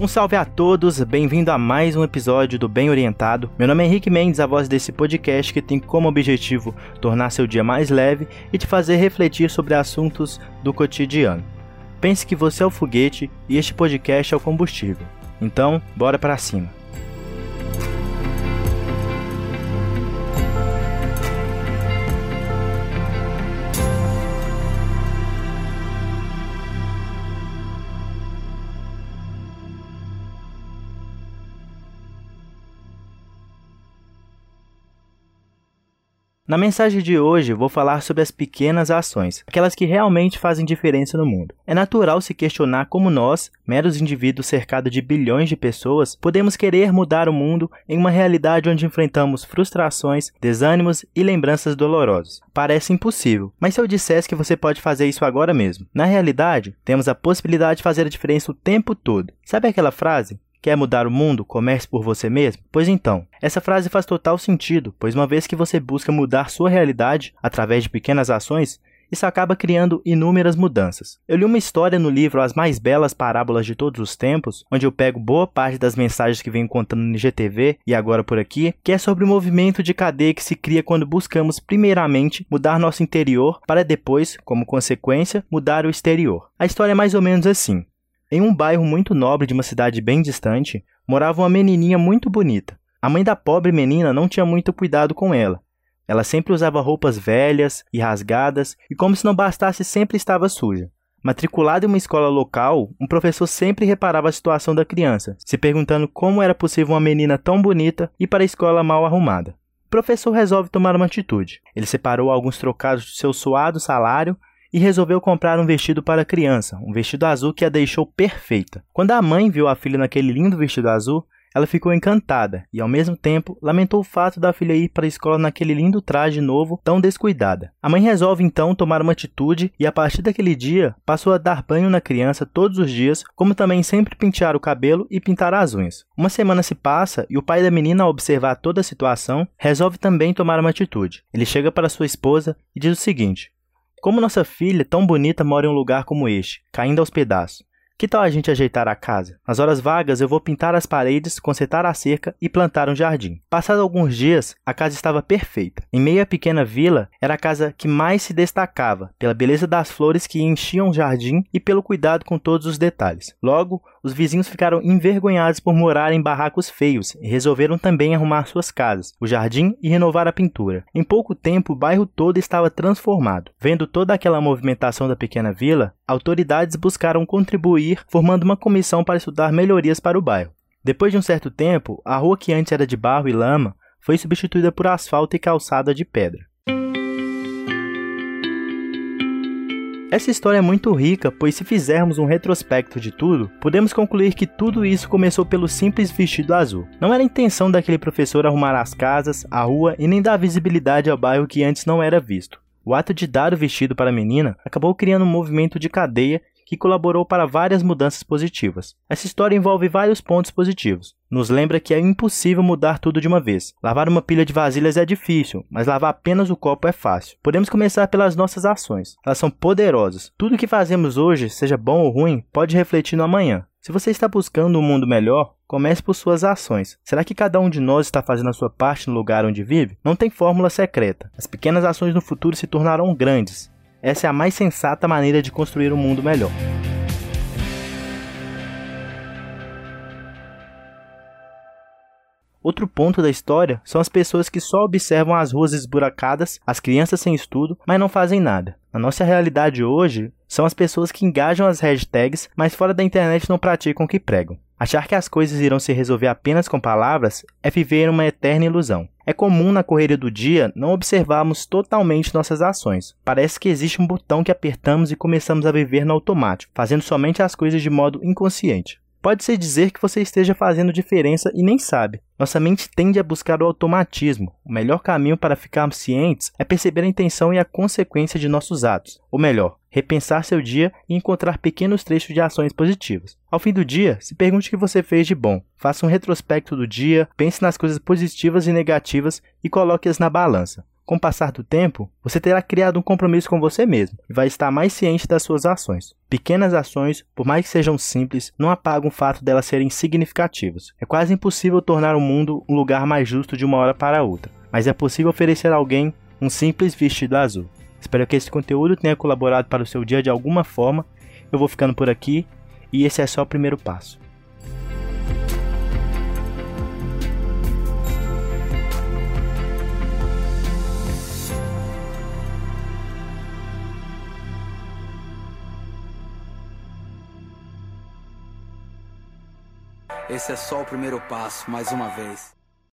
Um salve a todos, bem-vindo a mais um episódio do Bem Orientado. Meu nome é Henrique Mendes, a voz desse podcast que tem como objetivo tornar seu dia mais leve e te fazer refletir sobre assuntos do cotidiano. Pense que você é o foguete e este podcast é o combustível. Então, bora para cima. Na mensagem de hoje, vou falar sobre as pequenas ações, aquelas que realmente fazem diferença no mundo. É natural se questionar como nós, meros indivíduos cercados de bilhões de pessoas, podemos querer mudar o mundo em uma realidade onde enfrentamos frustrações, desânimos e lembranças dolorosas. Parece impossível, mas se eu dissesse que você pode fazer isso agora mesmo? Na realidade, temos a possibilidade de fazer a diferença o tempo todo. Sabe aquela frase? Quer mudar o mundo? Comece por você mesmo? Pois então, essa frase faz total sentido, pois uma vez que você busca mudar sua realidade através de pequenas ações, isso acaba criando inúmeras mudanças. Eu li uma história no livro As Mais Belas Parábolas de Todos os Tempos, onde eu pego boa parte das mensagens que venho contando no IGTV e agora por aqui, que é sobre o movimento de cadeia que se cria quando buscamos, primeiramente, mudar nosso interior para depois, como consequência, mudar o exterior. A história é mais ou menos assim. Em um bairro muito nobre de uma cidade bem distante, morava uma menininha muito bonita. A mãe da pobre menina não tinha muito cuidado com ela. Ela sempre usava roupas velhas e rasgadas e, como se não bastasse, sempre estava suja. Matriculada em uma escola local, um professor sempre reparava a situação da criança, se perguntando como era possível uma menina tão bonita ir para a escola mal arrumada. O professor resolve tomar uma atitude. Ele separou alguns trocados do seu suado salário e resolveu comprar um vestido para a criança, um vestido azul que a deixou perfeita. Quando a mãe viu a filha naquele lindo vestido azul, ela ficou encantada e, ao mesmo tempo, lamentou o fato da filha ir para a escola naquele lindo traje novo tão descuidada. A mãe resolve então tomar uma atitude e, a partir daquele dia, passou a dar banho na criança todos os dias, como também sempre pentear o cabelo e pintar as unhas. Uma semana se passa e o pai da menina, ao observar toda a situação, resolve também tomar uma atitude. Ele chega para sua esposa e diz o seguinte: como nossa filha, tão bonita, mora em um lugar como este, caindo aos pedaços? Que tal a gente ajeitar a casa? Nas horas vagas eu vou pintar as paredes, consertar a cerca e plantar um jardim. Passados alguns dias, a casa estava perfeita. Em meio à pequena vila, era a casa que mais se destacava, pela beleza das flores que enchiam o jardim e pelo cuidado com todos os detalhes. Logo, os vizinhos ficaram envergonhados por morar em barracos feios e resolveram também arrumar suas casas, o jardim e renovar a pintura. Em pouco tempo, o bairro todo estava transformado. Vendo toda aquela movimentação da pequena vila, autoridades buscaram contribuir, formando uma comissão para estudar melhorias para o bairro. Depois de um certo tempo, a rua que antes era de barro e lama foi substituída por asfalto e calçada de pedra. Essa história é muito rica, pois se fizermos um retrospecto de tudo, podemos concluir que tudo isso começou pelo simples vestido azul. Não era a intenção daquele professor arrumar as casas, a rua e nem dar visibilidade ao bairro que antes não era visto. O ato de dar o vestido para a menina acabou criando um movimento de cadeia que colaborou para várias mudanças positivas. Essa história envolve vários pontos positivos. Nos lembra que é impossível mudar tudo de uma vez. Lavar uma pilha de vasilhas é difícil, mas lavar apenas o copo é fácil. Podemos começar pelas nossas ações. Elas são poderosas. Tudo que fazemos hoje, seja bom ou ruim, pode refletir no amanhã. Se você está buscando um mundo melhor, comece por suas ações. Será que cada um de nós está fazendo a sua parte no lugar onde vive? Não tem fórmula secreta. As pequenas ações no futuro se tornarão grandes. Essa é a mais sensata maneira de construir um mundo melhor. Outro ponto da história são as pessoas que só observam as ruas esburacadas, as crianças sem estudo, mas não fazem nada. Na nossa realidade hoje, são as pessoas que engajam as hashtags, mas fora da internet não praticam o que pregam. Achar que as coisas irão se resolver apenas com palavras é viver uma eterna ilusão. É comum na correria do dia não observarmos totalmente nossas ações. Parece que existe um botão que apertamos e começamos a viver no automático, fazendo somente as coisas de modo inconsciente. Pode-se dizer que você esteja fazendo diferença e nem sabe. Nossa mente tende a buscar o automatismo. O melhor caminho para ficarmos cientes é perceber a intenção e a consequência de nossos atos. Ou melhor, repensar seu dia e encontrar pequenos trechos de ações positivas. Ao fim do dia, se pergunte o que você fez de bom. Faça um retrospecto do dia, pense nas coisas positivas e negativas e coloque-as na balança. Com o passar do tempo, você terá criado um compromisso com você mesmo e vai estar mais ciente das suas ações. Pequenas ações, por mais que sejam simples, não apagam o fato delas serem significativas. É quase impossível tornar o mundo um lugar mais justo de uma hora para outra, mas é possível oferecer a alguém um simples vestido azul. Espero que esse conteúdo tenha colaborado para o seu dia de alguma forma. Eu vou ficando por aqui e esse é só o primeiro passo. Esse é só o primeiro passo, mais uma vez.